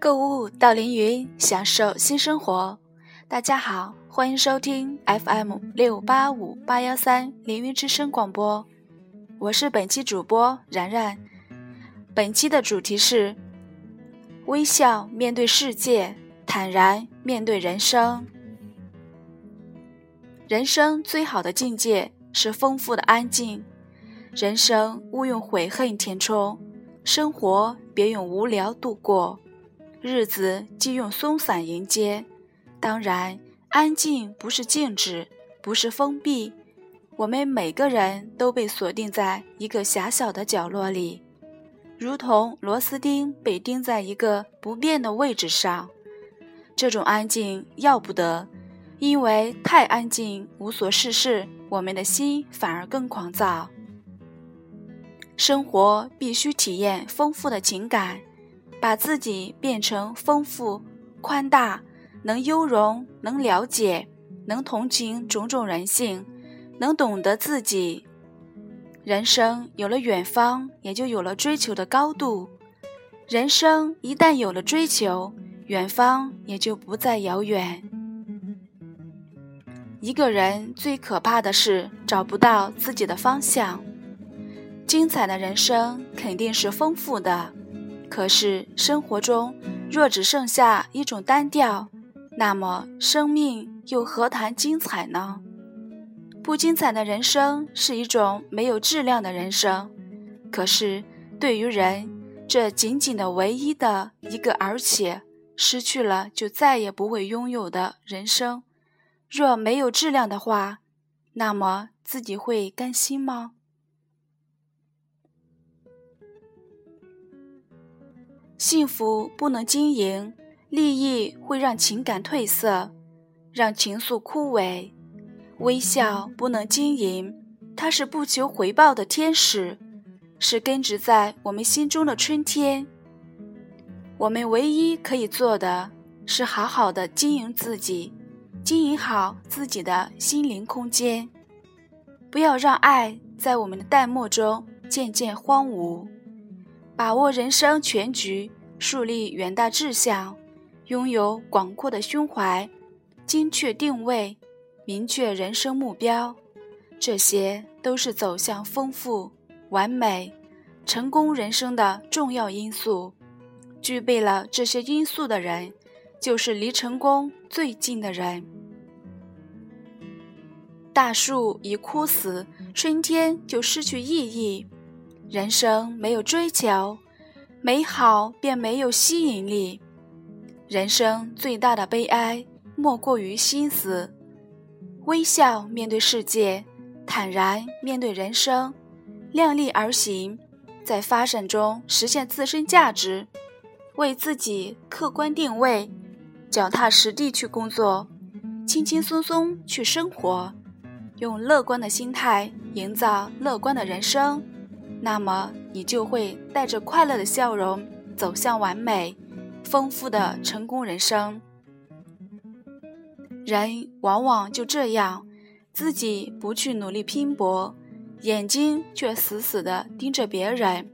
购物到凌云，享受新生活。大家好，欢迎收听 FM 六八五八幺三凌云之声广播，我是本期主播然然。本期的主题是：微笑面对世界，坦然面对人生。人生最好的境界是丰富的安静。人生勿用悔恨填充，生活别用无聊度过，日子既用松散迎接。当然，安静不是静止，不是封闭。我们每个人都被锁定在一个狭小的角落里，如同螺丝钉被钉在一个不变的位置上。这种安静要不得，因为太安静无所事事，我们的心反而更狂躁。生活必须体验丰富的情感，把自己变成丰富、宽大，能优容、能了解、能同情种种人性，能懂得自己。人生有了远方，也就有了追求的高度。人生一旦有了追求，远方也就不再遥远。一个人最可怕的是找不到自己的方向。精彩的人生肯定是丰富的，可是生活中若只剩下一种单调，那么生命又何谈精彩呢？不精彩的人生是一种没有质量的人生。可是对于人，这仅仅的唯一的一个，而且失去了就再也不会拥有的人生，若没有质量的话，那么自己会甘心吗？幸福不能经营，利益会让情感褪色，让情愫枯萎；微笑不能经营，它是不求回报的天使，是根植在我们心中的春天。我们唯一可以做的是好好的经营自己，经营好自己的心灵空间，不要让爱在我们的淡漠中渐渐荒芜。把握人生全局，树立远大志向，拥有广阔的胸怀，精确定位，明确人生目标，这些都是走向丰富、完美、成功人生的重要因素。具备了这些因素的人，就是离成功最近的人。大树一枯死，春天就失去意义。人生没有追求，美好便没有吸引力。人生最大的悲哀，莫过于心死。微笑面对世界，坦然面对人生，量力而行，在发展中实现自身价值，为自己客观定位，脚踏实地去工作，轻轻松松去生活，用乐观的心态营造乐观的人生。那么，你就会带着快乐的笑容走向完美、丰富的成功人生。人往往就这样，自己不去努力拼搏，眼睛却死死地盯着别人，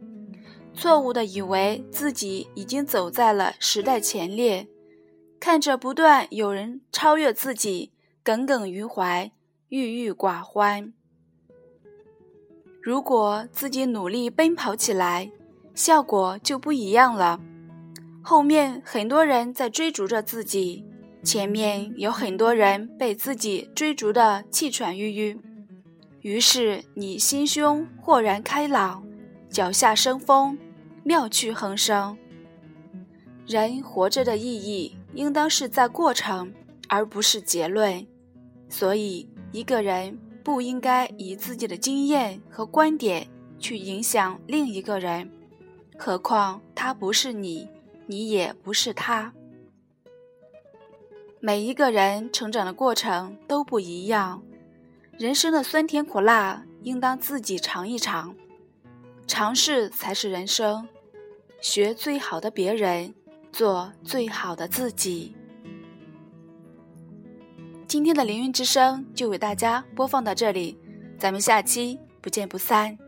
错误地以为自己已经走在了时代前列，看着不断有人超越自己，耿耿于怀，郁郁寡欢。如果自己努力奔跑起来，效果就不一样了。后面很多人在追逐着自己，前面有很多人被自己追逐的气喘吁吁。于是你心胸豁然开朗，脚下生风，妙趣横生。人活着的意义，应当是在过程，而不是结论。所以一个人。不应该以自己的经验和观点去影响另一个人，何况他不是你，你也不是他。每一个人成长的过程都不一样，人生的酸甜苦辣应当自己尝一尝，尝试才是人生。学最好的别人，做最好的自己。今天的凌云之声就为大家播放到这里，咱们下期不见不散。